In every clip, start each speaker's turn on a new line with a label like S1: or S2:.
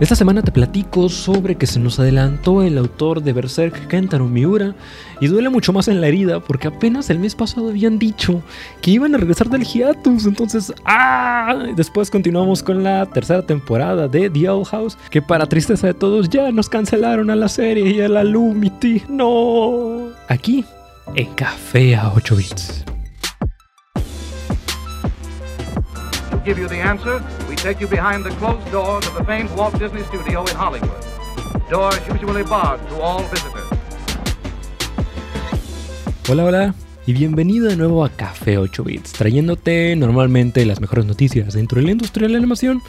S1: Esta semana te platico sobre que se nos adelantó el autor de Berserk Kentaro Miura y duele mucho más en la herida porque apenas el mes pasado habían dicho que iban a regresar del hiatus, entonces ¡ah! Después continuamos con la tercera temporada de The Owl House que para tristeza de todos ya nos cancelaron a la serie y a la Lumity, no. Aquí en Café a 8 bits.
S2: Give you the answer, we take you behind the closed doors of the famed Walt Disney Studio in Hollywood. Doors usually barred to all visitors.
S1: Hola, hola. Y bienvenido de nuevo a Café 8 Bits, trayéndote normalmente las mejores noticias dentro de la industria de la animación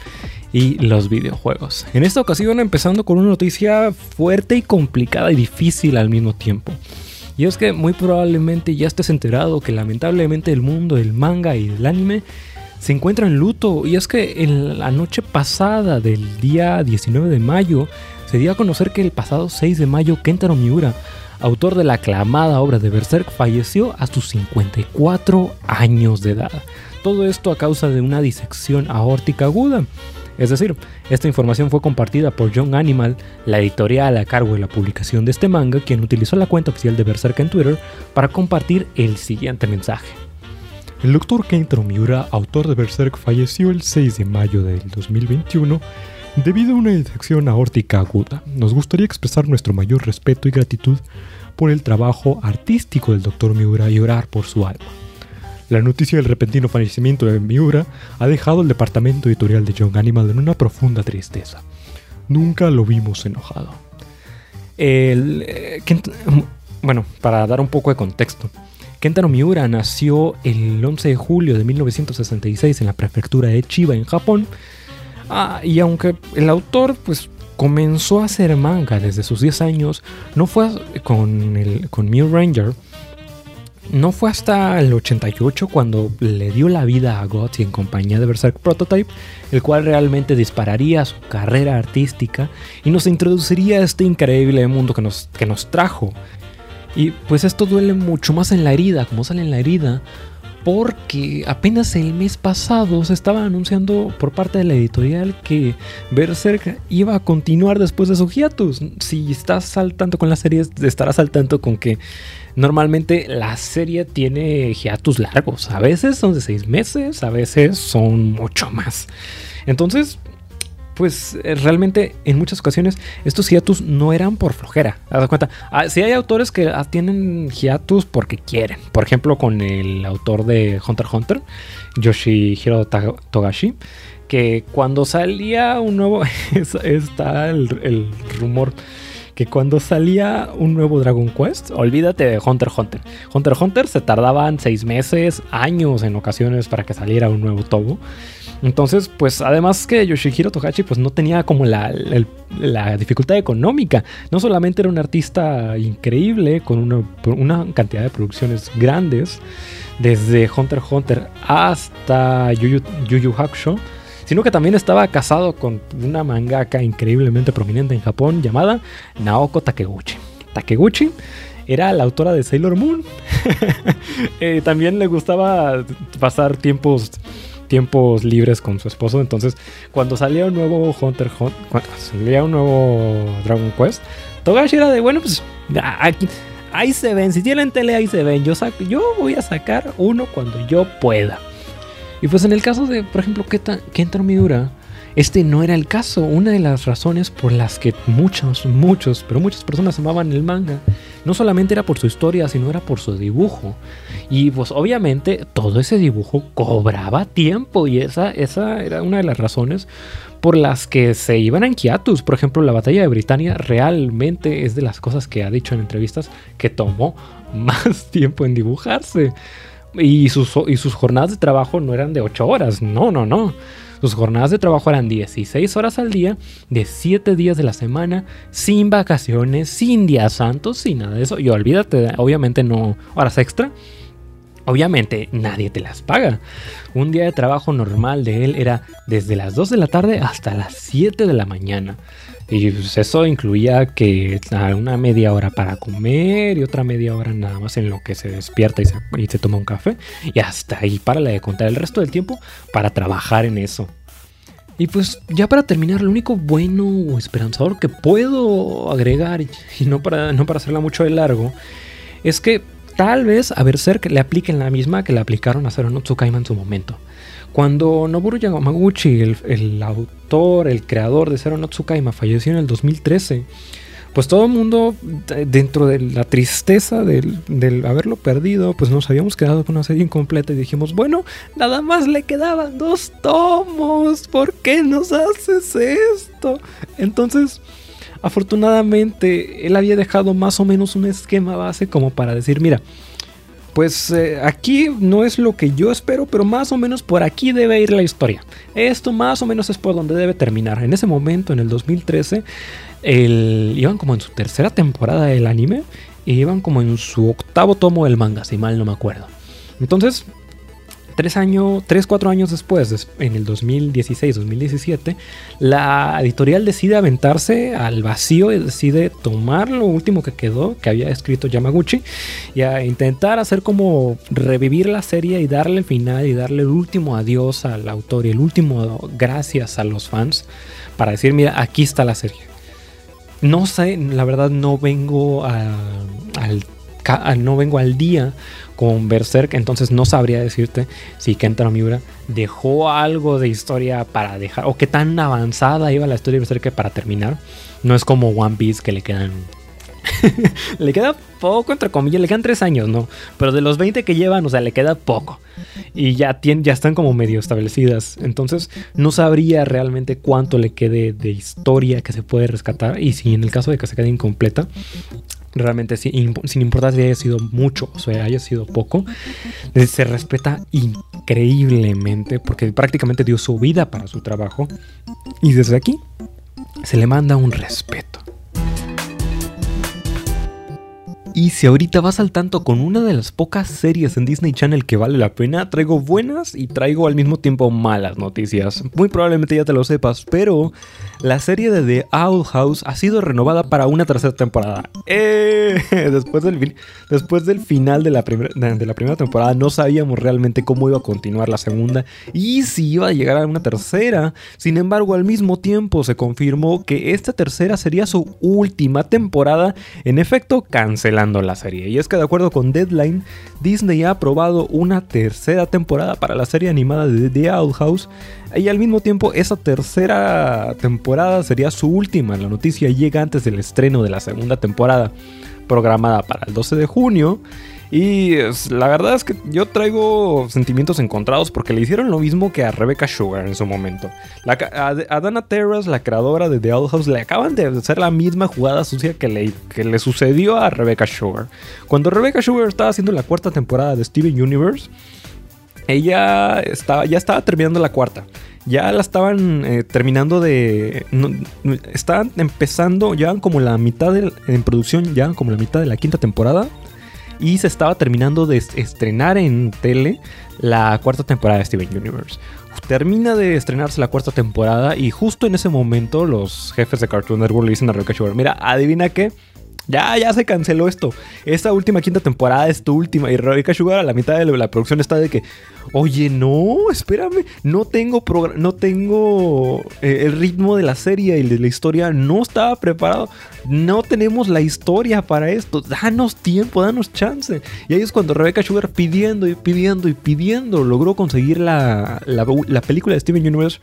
S1: y los videojuegos. En esta ocasión empezando con una noticia fuerte y complicada y difícil al mismo tiempo. Y es que muy probablemente ya estés enterado que lamentablemente el mundo del manga y del anime se encuentra en luto y es que en la noche pasada del día 19 de mayo se dio a conocer que el pasado 6 de mayo Kentaro Miura, autor de la aclamada obra de Berserk, falleció a sus 54 años de edad. Todo esto a causa de una disección aórtica aguda. Es decir, esta información fue compartida por Young Animal, la editorial a cargo de la publicación de este manga, quien utilizó la cuenta oficial de Berserk en Twitter para compartir el siguiente mensaje. El doctor Kentaro Miura, autor de Berserk, falleció el 6 de mayo del 2021 debido a una infección aórtica aguda. Nos gustaría expresar nuestro mayor respeto y gratitud por el trabajo artístico del doctor Miura y orar por su alma. La noticia del repentino fallecimiento de Miura ha dejado al departamento editorial de Young Animal en una profunda tristeza. Nunca lo vimos enojado. El, eh, bueno, para dar un poco de contexto, Kentaro Miura nació el 11 de julio de 1966 en la prefectura de Chiba, en Japón. Ah, y aunque el autor pues comenzó a hacer manga desde sus 10 años, no fue con, el, con Ranger, no fue hasta el 88 cuando le dio la vida a Gotti en compañía de Berserk Prototype, el cual realmente dispararía su carrera artística y nos introduciría a este increíble mundo que nos, que nos trajo y pues esto duele mucho más en la herida, como sale en la herida, porque apenas el mes pasado se estaba anunciando por parte de la editorial que Berserk iba a continuar después de su hiatus. Si estás al tanto con la serie, estarás al tanto con que normalmente la serie tiene hiatus largos. A veces son de seis meses, a veces son mucho más. Entonces, pues eh, realmente en muchas ocasiones estos hiatus no eran por flojera. ¿Te cuenta? Ah, si hay autores que tienen hiatus porque quieren. Por ejemplo, con el autor de Hunter x Hunter, Yoshihiro Togashi, que cuando salía un nuevo. está el, rumor que cuando salía un nuevo Dragon Quest, olvídate de Hunter Hunter. Hunter x Hunter se tardaban seis meses, años en ocasiones para que saliera un nuevo Tobo. Entonces, pues además que Yoshihiro Togashi pues no tenía como la, dificultad económica. No solamente era un artista increíble con una, cantidad de producciones grandes, desde Hunter x Hunter hasta Yu Yu, Hakusho, sino que también estaba casado con una mangaka increíblemente prominente en Japón llamada Naoko Takeguchi. Takeguchi era la autora de Sailor Moon. Eh, también le gustaba pasar tiempos tiempos libres con su esposo. Entonces, cuando salía un nuevo Hunter, Hunter cuando salía un nuevo Dragon Quest, Togashi era de, bueno, pues aquí, ahí se ven, si tienen tele ahí se ven, yo, saco, yo voy a sacar uno cuando yo pueda. Y pues en el caso de, por ejemplo, Kentaro Miura, este no era el caso. Una de las razones por las que muchos, muchos, pero muchas personas amaban el manga, no solamente era por su historia, sino era por su dibujo. Y pues obviamente todo ese dibujo cobraba tiempo y esa, esa era una de las razones por las que se iban a hiatus. Por ejemplo, la batalla de Britania realmente es de las cosas que ha dicho en entrevistas que tomó más tiempo en dibujarse. Y sus, y sus jornadas de trabajo no eran de 8 horas, no, no, no. Sus jornadas de trabajo eran 16 horas al día, de 7 días de la semana, sin vacaciones, sin días santos, sin nada de eso. Y olvídate, obviamente no horas extra. Obviamente nadie te las paga. Un día de trabajo normal de él era desde las 2 de la tarde hasta las 7 de la mañana. Y pues eso incluía que una media hora para comer y otra media hora nada más en lo que se despierta y se, y toma un café. Y hasta ahí para de contar el resto del tiempo para trabajar en eso. Y pues ya para terminar, lo único bueno o esperanzador que puedo agregar, y no para, no para hacerla mucho de largo, es que tal vez a Berserk le apliquen la misma que le aplicaron a Zero no Tsukaima en su momento. Cuando Noboru Yamaguchi, el, el autor, el creador de Zero no Tsukaima, falleció en el 2013, pues todo el mundo, dentro de la tristeza del, haberlo perdido, pues nos habíamos quedado con una serie incompleta y dijimos, bueno, nada más le quedaban dos tomos, ¿por qué nos haces esto? Entonces, afortunadamente, él había dejado más o menos un esquema base como para decir, mira, pues eh, aquí no es lo que yo espero, pero más o menos por aquí debe ir la historia. Esto más o menos es por donde debe terminar. En ese momento, en el 2013, iban como en su tercera temporada del anime y iban como en su octavo tomo del manga, si mal no me acuerdo. Entonces, tres años, tres, cuatro años después, en el 2016-2017, la editorial decide aventarse al vacío y decide tomar lo último que quedó, que había escrito Yamaguchi, y a intentar hacer como revivir la serie y darle el final y darle el último adiós al autor y el último gracias a los fans para decir, mira, aquí está la serie. No sé, la verdad no vengo al, no vengo al día con Berserk, entonces no sabría decirte si Kentaro Miura dejó algo de historia para dejar, o qué tan avanzada iba la historia de Berserk para terminar. No es como One Piece que le quedan le queda poco, entre comillas, le quedan tres años, ¿no? Pero de los 20 que llevan, o sea, le queda poco. Y ya, ya están como medio establecidas. Entonces, no sabría realmente cuánto le quede de historia que se puede rescatar. Y si en el caso de que se quede incompleta, realmente sin, sin importar si haya sido mucho o sea, haya sido poco, se respeta increíblemente porque prácticamente dio su vida para su trabajo. Y desde aquí se le manda un respeto. Y si ahorita vas al tanto con una de las pocas series en Disney Channel que vale la pena, traigo buenas y traigo al mismo tiempo malas noticias. Muy probablemente ya te lo sepas, pero la serie de The Owl House ha sido renovada para una tercera temporada. ¡Eh! Después, del, final de la, de la primera temporada no sabíamos realmente cómo iba a continuar la segunda y si iba a llegar a una tercera. Sin embargo, al mismo tiempo se confirmó que esta tercera sería su última temporada, en efecto cancelando la serie. Y es que de acuerdo con Deadline, Disney ha aprobado una tercera temporada para la serie animada de The Owl House. Y al mismo tiempo, esa tercera temporada sería su última. La noticia llega antes del estreno de la segunda temporada, programada para el 12 de junio. Y la verdad es que yo traigo sentimientos encontrados porque le hicieron lo mismo que a Rebecca Sugar en su momento. a, Dana Terras, la creadora de The Old House, le acaban de hacer la misma jugada sucia que le, que le sucedió a Rebecca Sugar. Cuando Rebecca Sugar estaba haciendo la cuarta temporada de Steven Universe, ella estaba, ya estaba terminando la cuarta. Ya la estaban eh, terminando de. estaban empezando, ya como la mitad en producción, ya como la mitad de la quinta temporada y se estaba terminando de estrenar en tele la cuarta temporada de Steven Universe. Termina de estrenarse la cuarta temporada y justo en ese momento los jefes de Cartoon Network le dicen a Rebecca Sugar, mira, adivina qué, ya, ya se canceló esto. Esta última quinta temporada es tu última. Y Rebecca Sugar a la mitad de la producción está de que, oye, no, espérame, no tengo, no tengo eh, el ritmo de la serie y de la historia, no estaba preparado. No tenemos la historia para esto. Danos tiempo, danos chance. Y ahí es cuando Rebecca Sugar pidiendo y pidiendo y pidiendo logró conseguir la, la película de Steven Universe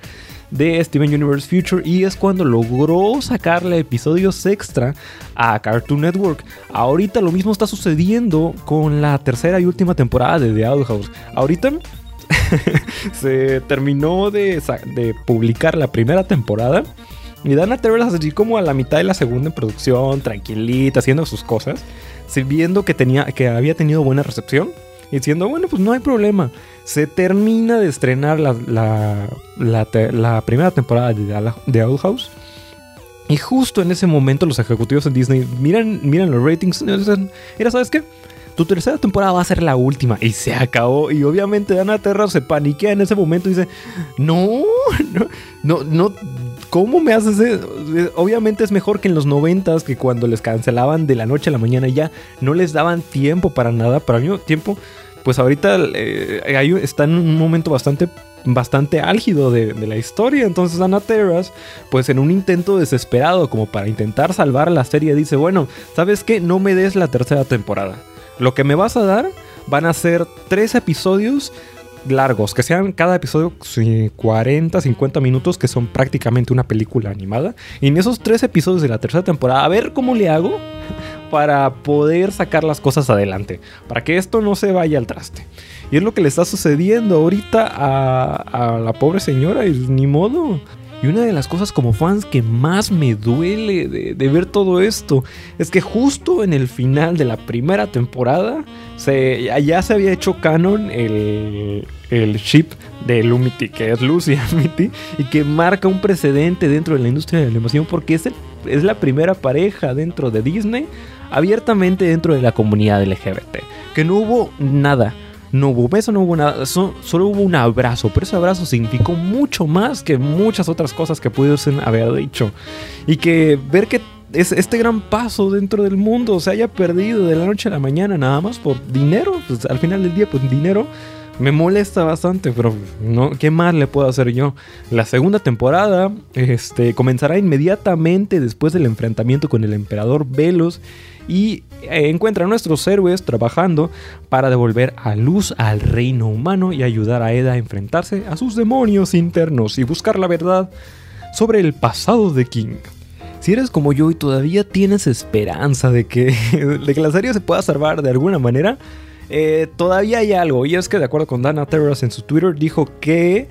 S1: de Steven Universe Future y es cuando logró sacarle episodios extra a Cartoon Network. Ahorita lo mismo está sucediendo con la tercera y última temporada de The Owl House. Ahorita se terminó de, publicar la primera temporada. Y Dana Terrell así como a la mitad de la segunda en producción, tranquilita, haciendo sus cosas, viendo que, tenía, que había tenido buena recepción diciendo, bueno, pues no hay problema. Se termina de estrenar la, la, primera temporada de, de Owl House. Y justo en ese momento los ejecutivos en Disney miran, miran los ratings. Mira, ¿sabes qué? Tu tercera temporada va a ser la última. Y se acabó. Y obviamente Dana Terra se paniquea en ese momento y dice, no, no, no ¿cómo me haces eso? Obviamente es mejor que en los noventas, que cuando les cancelaban de la noche a la mañana ya no les daban tiempo para nada, pero al mismo tiempo, pues ahorita eh, está en un momento bastante bastante álgido de, la historia. Entonces Anna Terras, pues en un intento desesperado como para intentar salvar la serie, dice, bueno, ¿sabes qué? No me des la tercera temporada. Lo que me vas a dar van a ser tres episodios largos, que sean cada episodio 40, 50 minutos, que son prácticamente una película animada. Y en esos tres episodios de la tercera temporada, a ver cómo le hago para poder sacar las cosas adelante, para que esto no se vaya al traste. Y es lo que le está sucediendo ahorita a, la pobre señora, y ni modo. Y una de las cosas como fans que más me duele de, ver todo esto es que justo en el final de la primera temporada se, ya se había hecho canon el, el ship de Lumity, que es Lucy Amity, y que marca un precedente dentro de la industria de la animación porque es, es la primera pareja dentro de Disney abiertamente dentro de la comunidad LGBT. Que no hubo nada no hubo beso, no hubo nada, solo hubo un abrazo, pero ese abrazo significó mucho más que muchas otras cosas que pudiesen haber dicho. Y que ver que es este gran paso dentro del mundo se haya perdido de la noche a la mañana nada más por dinero, pues al final del día pues dinero me molesta bastante, pero no, ¿qué más le puedo hacer yo? La segunda temporada este, comenzará inmediatamente después del enfrentamiento con el emperador Velos y eh, encuentra a nuestros héroes trabajando para devolver a luz al reino humano y ayudar a Eda a enfrentarse a sus demonios internos y buscar la verdad sobre el pasado de King. Si eres como yo y todavía tienes esperanza de que, de que la serie se pueda salvar de alguna manera, eh, todavía hay algo. Y es que de acuerdo con Dana Terras en su Twitter dijo que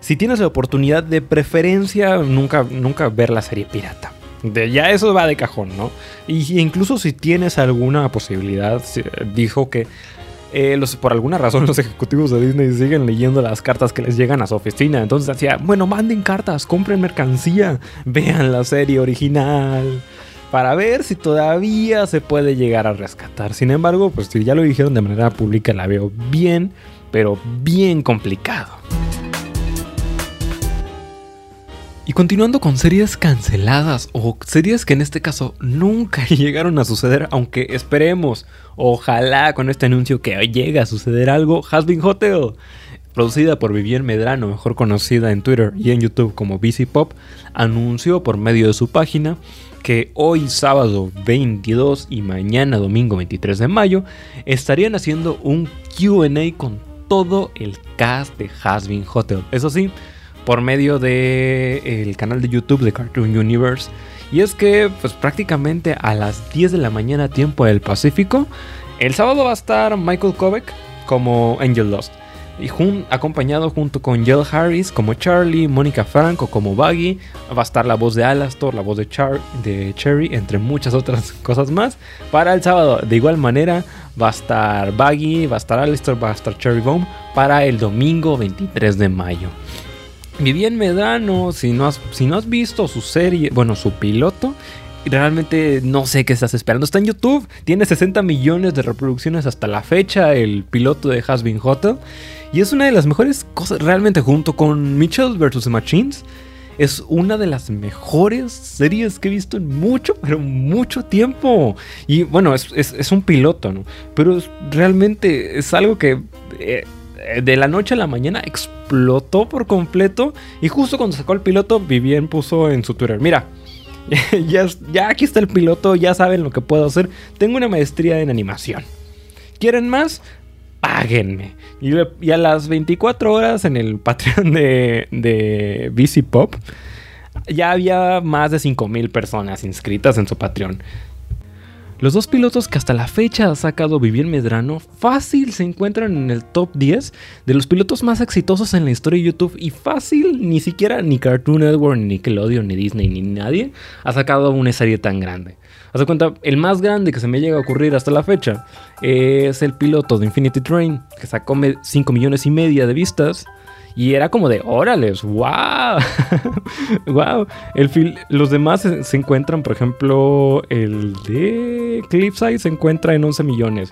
S1: si tienes la oportunidad de preferencia, nunca, nunca ver la serie pirata ya eso va de cajón, ¿no? Y incluso si tienes alguna posibilidad, dijo que eh, por alguna razón los ejecutivos de Disney siguen leyendo las cartas que les llegan a su oficina. Entonces decía, bueno, manden cartas, compren mercancía, vean la serie original. Para ver si todavía se puede llegar a rescatar. Sin embargo, pues si ya lo dijeron de manera pública, la veo bien, pero bien complicado. Y continuando con series canceladas o series que en este caso nunca llegaron a suceder, aunque esperemos, ojalá con este anuncio que llegue a suceder algo, Has Been Hotel, producida por Vivienne Medrano, mejor conocida en Twitter y en YouTube como BC Pop, anunció por medio de su página que hoy sábado 22 y mañana domingo 23 de mayo estarían haciendo un QA con todo el cast de Has Been Hotel. Eso sí, por medio del el canal de YouTube de Cartoon Universe. Y es que, pues prácticamente a las 10 de la mañana, tiempo del Pacífico, el sábado va a estar Michael Kovac como Angel Lost. Y acompañado junto con Jill Harris como Charlie, Mónica Franco como Buggy, va a estar la voz de Alastor, la voz de, de Cherry, entre muchas otras cosas más. Para el sábado, de igual manera, va a estar Buggy, va a estar Alastor, va a estar Cherry Bomb para el domingo 23 de mayo. Vivian Medrano, si no, has, si no has visto su serie, bueno, su piloto, realmente no sé qué estás esperando. Está en YouTube, tiene 60 millones de reproducciones hasta la fecha, el piloto de Has Been Hotel. Y es una de las mejores cosas, realmente junto con Mitchell vs. Machines. Es una de las mejores series que he visto en mucho, pero mucho tiempo. Y bueno, es, un piloto, ¿no? Pero realmente es algo que... Eh, de la noche a la mañana explotó por completo. Y justo cuando sacó el piloto, Vivien puso en su Twitter: Mira, ya, ya aquí está el piloto, ya saben lo que puedo hacer. Tengo una maestría en animación. ¿Quieren más? Páguenme. Y, a las 24 horas en el Patreon de, de BC Pop, ya había más de 5.000 personas inscritas en su Patreon. Los dos pilotos que hasta la fecha ha sacado Vivir Medrano fácil se encuentran en el top 10 de los pilotos más exitosos en la historia de YouTube y fácil ni siquiera ni Cartoon Network, ni Nickelodeon, ni Disney, ni nadie ha sacado una serie tan grande. Haz cuenta, el más grande que se me llega a ocurrir hasta la fecha es el piloto de Infinity Train, que sacó 5 millones y media de vistas. Y era como de, órales, wow, wow. El los demás se, encuentran, por ejemplo, el de Cliffside se encuentra en 11 millones.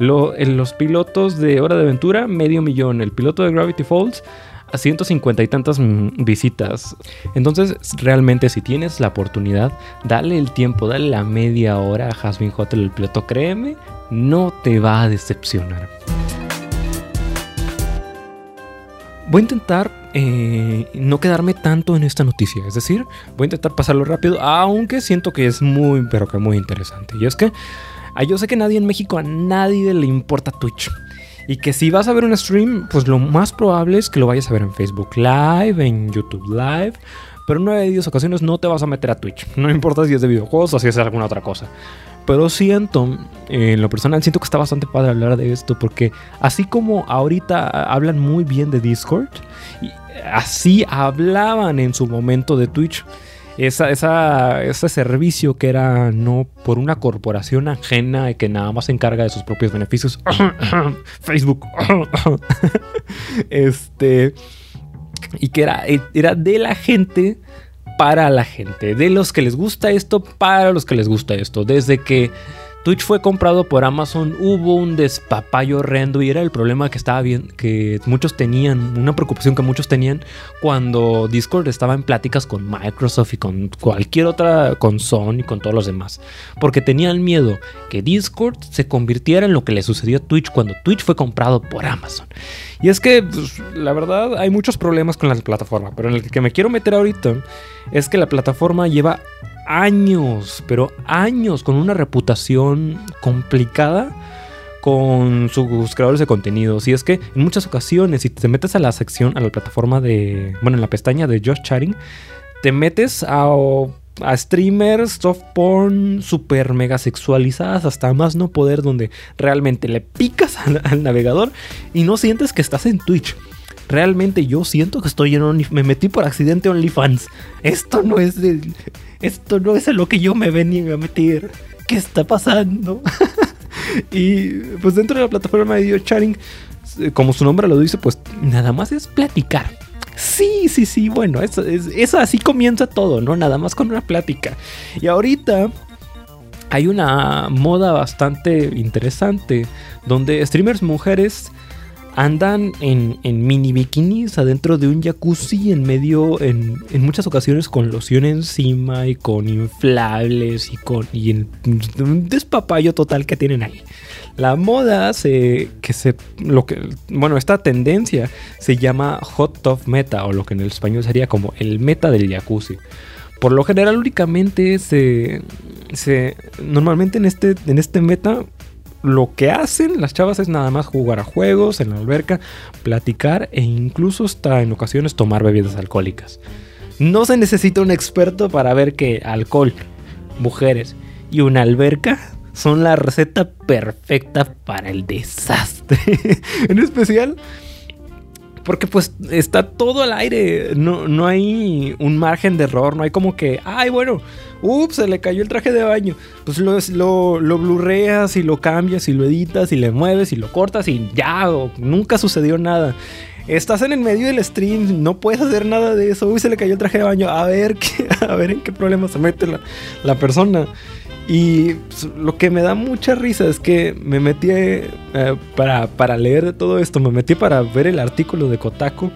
S1: los pilotos de Hora de Aventura, medio millón. El piloto de Gravity Falls a 150 y tantas mm, visitas. Entonces, realmente si tienes la oportunidad, dale el tiempo, dale la media hora a Jasmine Hotel el piloto, créeme, no te va a decepcionar. Voy a intentar eh, no quedarme tanto en esta noticia, es decir, voy a intentar pasarlo rápido, aunque siento que es muy, pero que muy interesante. Y es que ah, yo sé que nadie en México, a nadie le importa Twitch. Y que si vas a ver un stream, pues lo más probable es que lo vayas a ver en Facebook Live, en YouTube Live. Pero en 9 de 10 ocasiones no te vas a meter a Twitch. No importa si es de videojuegos o si es alguna otra cosa. Pero siento, en lo personal, siento que está bastante padre hablar de esto. Porque así como ahorita hablan muy bien de Discord, así hablaban en su momento de Twitch esa, esa, ese servicio que era no por una corporación ajena y que nada más se encarga de sus propios beneficios. Facebook. este. Y que era, era de la gente para la gente. De los que les gusta esto para los que les gusta esto. Desde que Twitch fue comprado por Amazon, hubo un despapayo horrendo y era el problema que estaba bien, que muchos tenían, una preocupación que muchos tenían cuando Discord estaba en pláticas con Microsoft y con cualquier otra, con Sony y con todos los demás. Porque tenían miedo que Discord se convirtiera en lo que le sucedió a Twitch cuando Twitch fue comprado por Amazon. Y es que, pues, la verdad, hay muchos problemas con la plataforma, pero en el que me quiero meter ahorita es que la plataforma lleva años, pero años con una reputación complicada con sus creadores de contenidos. Y es que en muchas ocasiones, si te metes a la sección, a la plataforma de, bueno, en la pestaña de Josh Chatting, te metes a, a streamers soft porn super mega sexualizadas hasta más no poder, donde realmente le picas al, navegador y no sientes que estás en Twitch realmente yo siento que estoy en OnlyFans. Me metí por accidente OnlyFans. Esto no es de, esto no es lo que yo me venía a meter. ¿Qué está pasando? y pues dentro de la plataforma de video eh, como su nombre lo dice, pues nada más es platicar. Sí, sí, sí, bueno, eso, eso así comienza todo, ¿no? Nada más con una plática. Y ahorita hay una moda bastante interesante donde streamers mujeres andan en, mini bikinis adentro de un jacuzzi en medio, en, muchas ocasiones con loción encima y con inflables y con y en, un despapayo total que tienen ahí. La moda se, que se, lo que, bueno, esta tendencia se llama hot tub meta o lo que en el español sería como el meta del jacuzzi. Por lo general únicamente se, se normalmente en este, en este meta lo que hacen las chavas es nada más jugar a juegos en la alberca, platicar e incluso hasta en ocasiones tomar bebidas alcohólicas. No se necesita un experto para ver que alcohol, mujeres y una alberca son la receta perfecta para el desastre. en especial porque pues está todo al aire. No, no hay un margen de error. No hay como que, ay, bueno, ups, se le cayó el traje de baño. Pues lo, lo, lo blurreas y lo cambias y lo editas y le mueves y lo cortas y ya, nunca sucedió nada. Estás en el medio del stream, no puedes hacer nada de eso. Uy, se le cayó el traje de baño. A ver, qué, a ver en qué problema se mete la, la persona. Y pues, lo que me da mucha risa es que me metí eh, para, para, leer de todo esto, me metí para ver el artículo de Kotaku,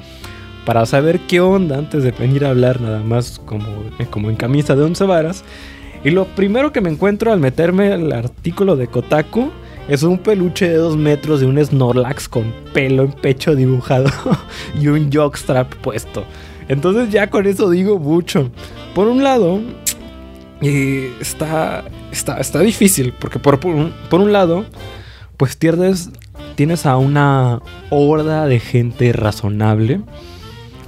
S1: para saber qué onda antes de venir a hablar nada más como, eh, como en camisa de once varas. Y lo primero que me encuentro al meterme al artículo de Kotaku es un peluche de dos metros de un Snorlax con pelo en pecho dibujado y un jockstrap puesto. Entonces ya con eso digo mucho. Por un lado, está, está, está difícil, porque por, por, un, lado, pues tienes a una horda de gente razonable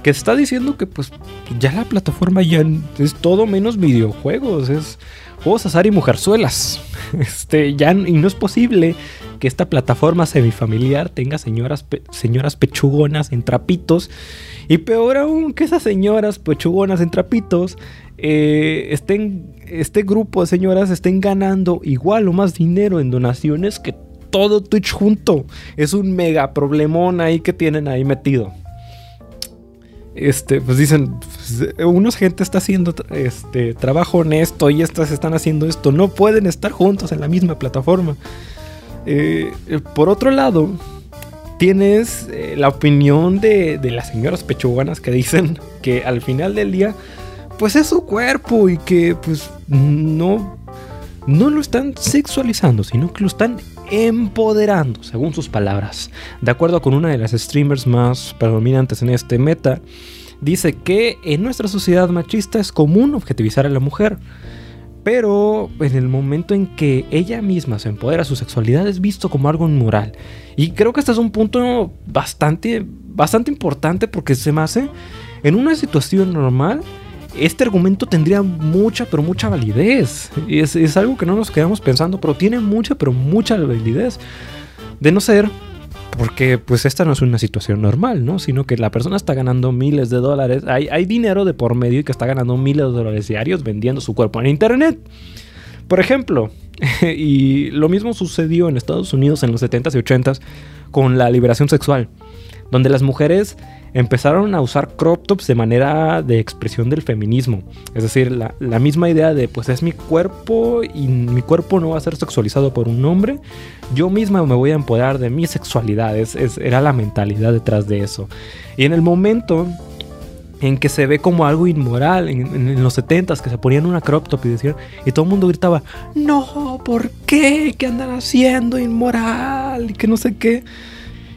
S1: que está diciendo que pues ya la plataforma ya es todo menos videojuegos, es juegos azar y mujerzuelas. Este, ya y no es posible que esta plataforma semifamiliar tenga señoras, señoras pechugonas en trapitos y peor aún que esas señoras pechugonas en trapitos eh, estén, este grupo de señoras estén ganando igual o más dinero en donaciones que todo Twitch junto. Es un mega problemón ahí que tienen ahí metido. Este, pues dicen, pues, unos gente está haciendo este trabajo honesto y estas están haciendo esto. No pueden estar juntos en la misma plataforma. Eh, por otro lado, tienes eh, la opinión de, de las señoras pechuganas que dicen que al final del día, pues es su cuerpo y que pues no, no lo están sexualizando, sino que lo están empoderando, según sus palabras. De acuerdo con una de las streamers más predominantes en este meta, dice que en nuestra sociedad machista es común objetivizar a la mujer. Pero en el momento en que ella misma se empodera, su sexualidad es visto como algo inmoral. Y creo que este es un punto bastante, bastante importante porque se me hace en una situación normal. Este argumento tendría mucha, pero mucha validez. Y es, algo que no nos quedamos pensando, pero tiene mucha, pero mucha validez. De no ser porque pues esta no es una situación normal, ¿no? Sino que la persona está ganando miles de dólares. Hay, hay dinero de por medio y que está ganando miles de dólares diarios vendiendo su cuerpo en internet. Por ejemplo, y lo mismo sucedió en Estados Unidos en los 70s y 80s con la liberación sexual, donde las mujeres empezaron a usar crop tops de manera de expresión del feminismo. Es decir, la, la, misma idea de pues es mi cuerpo y mi cuerpo no va a ser sexualizado por un hombre. Yo misma me voy a empoderar de mi sexualidad. Es, es, era la mentalidad detrás de eso. Y en el momento en que se ve como algo inmoral, en, en, en los 70s, que se ponían una crop top y decían, y todo el mundo gritaba, no, ¿por qué? ¿Qué andan haciendo inmoral? Y que no sé qué.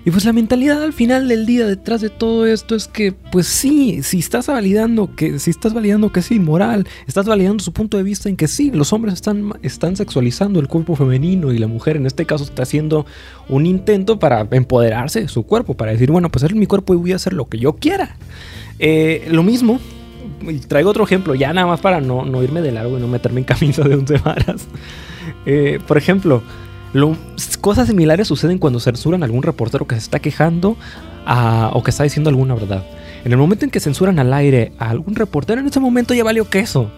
S1: Y pues la mentalidad al final del día detrás de todo esto es que, pues sí, si estás validando que, si estás validando que es inmoral, estás validando su punto de vista en que sí, los hombres están, están sexualizando el cuerpo femenino y la mujer en este caso está haciendo un intento para empoderarse de su cuerpo, para decir, bueno, pues es mi cuerpo y voy a hacer lo que yo quiera. Eh, lo mismo, traigo otro ejemplo, ya nada más para no, no irme de largo y no meterme en camisa de once varas. Eh, por ejemplo, cosas similares suceden cuando censuran a algún reportero que se está quejando a, o que está diciendo alguna verdad. En el momento en que censuran al aire a algún reportero, en ese momento ya valió queso.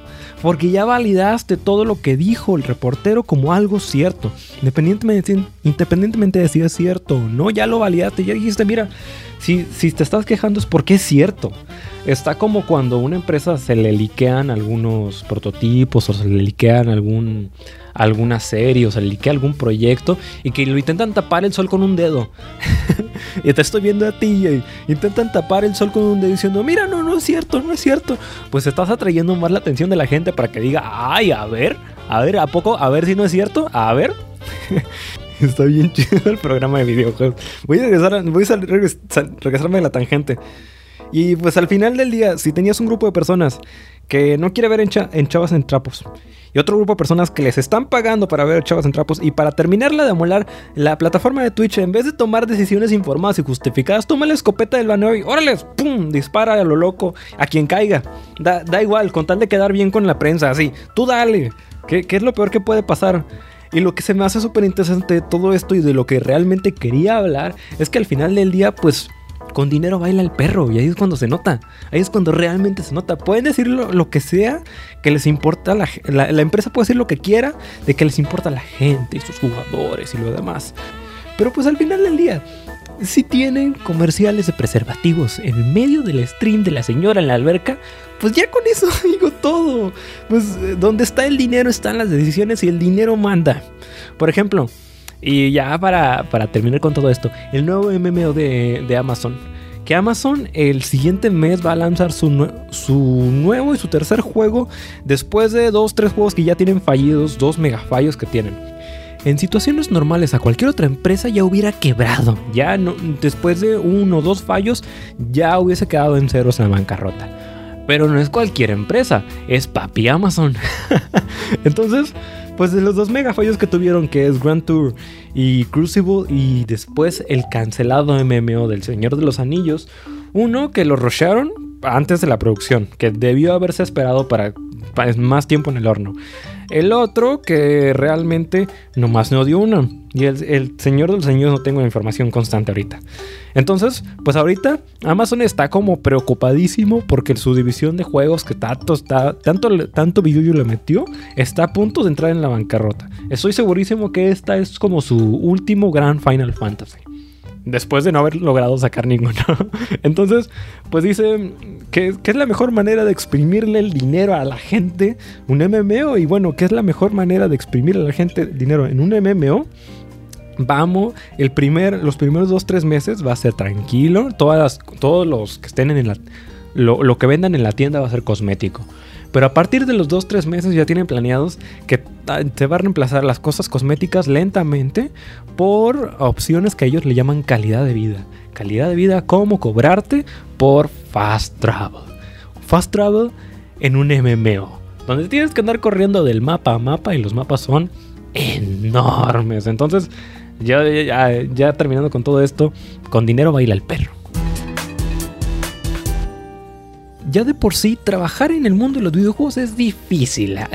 S1: Porque ya validaste todo lo que dijo el reportero como algo cierto. Independientemente, independientemente de si es cierto o no, ya lo validaste. Ya dijiste, mira, si, si te estás quejando es porque es cierto. Está como cuando a una empresa se le liquean algunos prototipos o se le liquean algún, alguna serie o se le liquea algún proyecto y que lo intentan tapar el sol con un dedo. y te estoy viendo a ti y intentan tapar el sol con un dedo diciendo, mira, no, no es cierto, no es cierto. Pues estás atrayendo más la atención de la gente para que diga, ay, a ver, a ver, ¿a poco? A ver si no es cierto, a ver. Está bien chido el programa de videojuegos. Voy a regresar, voy a regresarme de la tangente. Y pues al final del día, si tenías un grupo de personas que no quiere ver en, cha en, chavas en trapos y otro grupo de personas que les están pagando para ver chavas en trapos y para terminarla de amolar la plataforma de Twitch, en vez de tomar decisiones informadas y justificadas, toma la escopeta del baneo y órale, ¡pum! Dispara a lo loco a quien caiga. Da, da igual, con tal de quedar bien con la prensa, así. Tú dale. ¿Qué, qué es lo peor que puede pasar? Y lo que se me hace súper interesante de todo esto y de lo que realmente quería hablar es que al final del día, pues con dinero baila el perro y ahí es cuando se nota. Ahí es cuando realmente se nota. Pueden decir lo, que sea que les importa. La, la, la, empresa puede decir lo que quiera de que les importa la gente y sus jugadores y lo demás. Pero pues al final del día, si tienen comerciales de preservativos en medio del stream de la señora en la alberca, pues ya con eso digo todo. Pues donde está el dinero están las decisiones y el dinero manda. Por ejemplo, y ya para, para, terminar con todo esto, el nuevo MMO de, de, Amazon. Que Amazon el siguiente mes va a lanzar su, su nuevo y su tercer juego después de dos, tres juegos que ya tienen fallidos, dos megafallos que tienen. En situaciones normales a cualquier otra empresa ya hubiera quebrado. Ya no, después de uno o dos fallos ya hubiese quedado en ceros en la bancarrota. Pero no es cualquier empresa, es papi Amazon. Entonces, pues de los dos mega fallos que tuvieron, que es Grand Tour y Crucible, y después el cancelado MMO del Señor de los Anillos, uno que lo rushearon antes de la producción, que debió haberse esperado para, para más tiempo en el horno. El otro que realmente nomás no dio uno. Y el, Señor de los Anillos no tengo información constante ahorita. Entonces, pues ahorita Amazon está como preocupadísimo porque su división de juegos que tanto, está, tanto, tanto le metió está a punto de entrar en la bancarrota. Estoy segurísimo que esta es como su último gran Final Fantasy después de no haber logrado sacar ninguno. Entonces, pues dice que, que, es la mejor manera de exprimirle el dinero a la gente, un MMO, y bueno, ¿qué es la mejor manera de exprimir a la gente dinero en un MMO? vamos, el primer, los primeros dos, tres meses va a ser tranquilo. Todas todos los que estén en la, lo, lo, que vendan en la tienda va a ser cosmético. Pero a partir de los dos, tres meses ya tienen planeados que se va a reemplazar las cosas cosméticas lentamente por opciones que ellos le llaman calidad de vida. Calidad de vida como cobrarte por fast travel. Fast travel en un MMO. Donde tienes que andar corriendo del mapa a mapa y los mapas son enormes. Entonces, ya, ya terminando con todo esto, con dinero baila el perro. Ya de por sí, trabajar en el mundo de los videojuegos es difícil. La,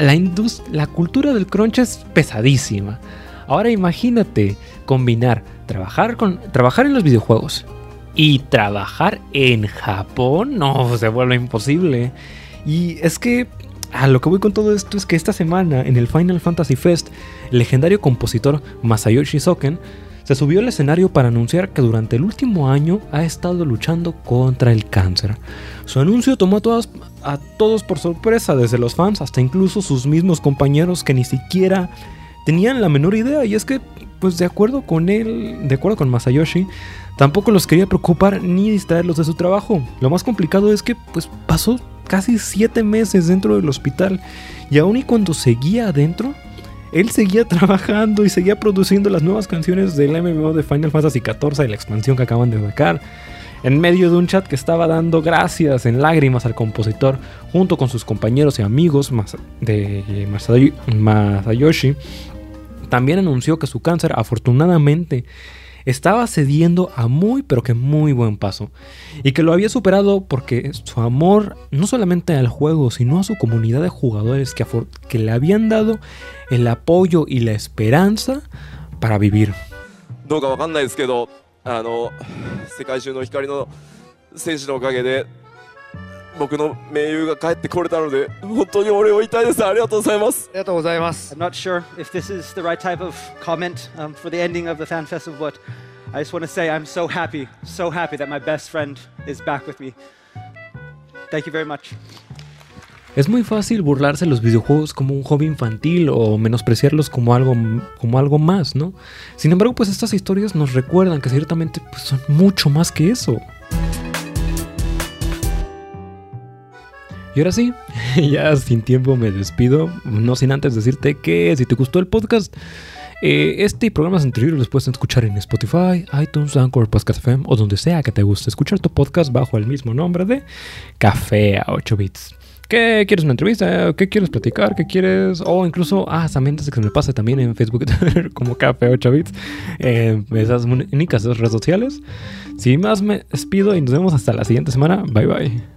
S1: la cultura del crunch es pesadísima. Ahora imagínate combinar trabajar, con, trabajar en los videojuegos y trabajar en Japón. No, se vuelve imposible. Y es que a lo que voy con todo esto es que esta semana en el Final Fantasy Fest, el legendario compositor Masayoshi Soken se subió al escenario para anunciar que durante el último año ha estado luchando contra el cáncer. Su anuncio tomó a, todas, todos por sorpresa, desde los fans hasta incluso sus mismos compañeros que ni siquiera tenían la menor idea. Y es que, pues de acuerdo con él, de acuerdo con Masayoshi, tampoco los quería preocupar ni distraerlos de su trabajo. Lo más complicado es que, pues pasó casi 7 meses dentro del hospital y aún y cuando seguía adentro, él seguía trabajando y seguía produciendo las nuevas canciones del MMO de Final Fantasy XIV y la expansión que acaban de sacar. En medio de un chat que estaba dando gracias en lágrimas al compositor, junto con sus compañeros y amigos de Masayoshi, también anunció que su cáncer afortunadamente estaba cediendo a muy pero que muy buen paso y que lo había superado porque su amor no solamente al juego sino a su comunidad de jugadores que, que le habían dado el apoyo y la esperanza para vivir. どうかわかんないですけど、あの世界中の光の選手のおかげで 僕の盟友が帰ってこれたので、本当に俺を痛いです。ありがとうございます。ありがとうございます。I'm not sure if this is the right type of um, for the ending of the but I just want to say I'm so happy, so happy that my best friend is back with me. Es muy fácil burlarse los videojuegos como un hobby infantil o menospreciarlos como algo, como algo más, ¿no? Sin embargo, pues estas historias nos recuerdan que ciertamente pues, son mucho más que eso. Y ahora sí, ya sin tiempo me despido, no sin antes decirte que si te gustó el podcast, eh, este y programas anteriores los puedes escuchar en Spotify, iTunes, Anchor, Podcast FM o donde sea que te guste escuchar tu podcast bajo el mismo nombre de Café a 8 bits. ¿Qué quieres una entrevista? ¿Qué quieres platicar? ¿Qué quieres? O incluso, ah, también que me pase también en Facebook como Café 8 bits, eh, esas únicas redes sociales. Sin más me despido y nos vemos hasta la siguiente semana. Bye bye.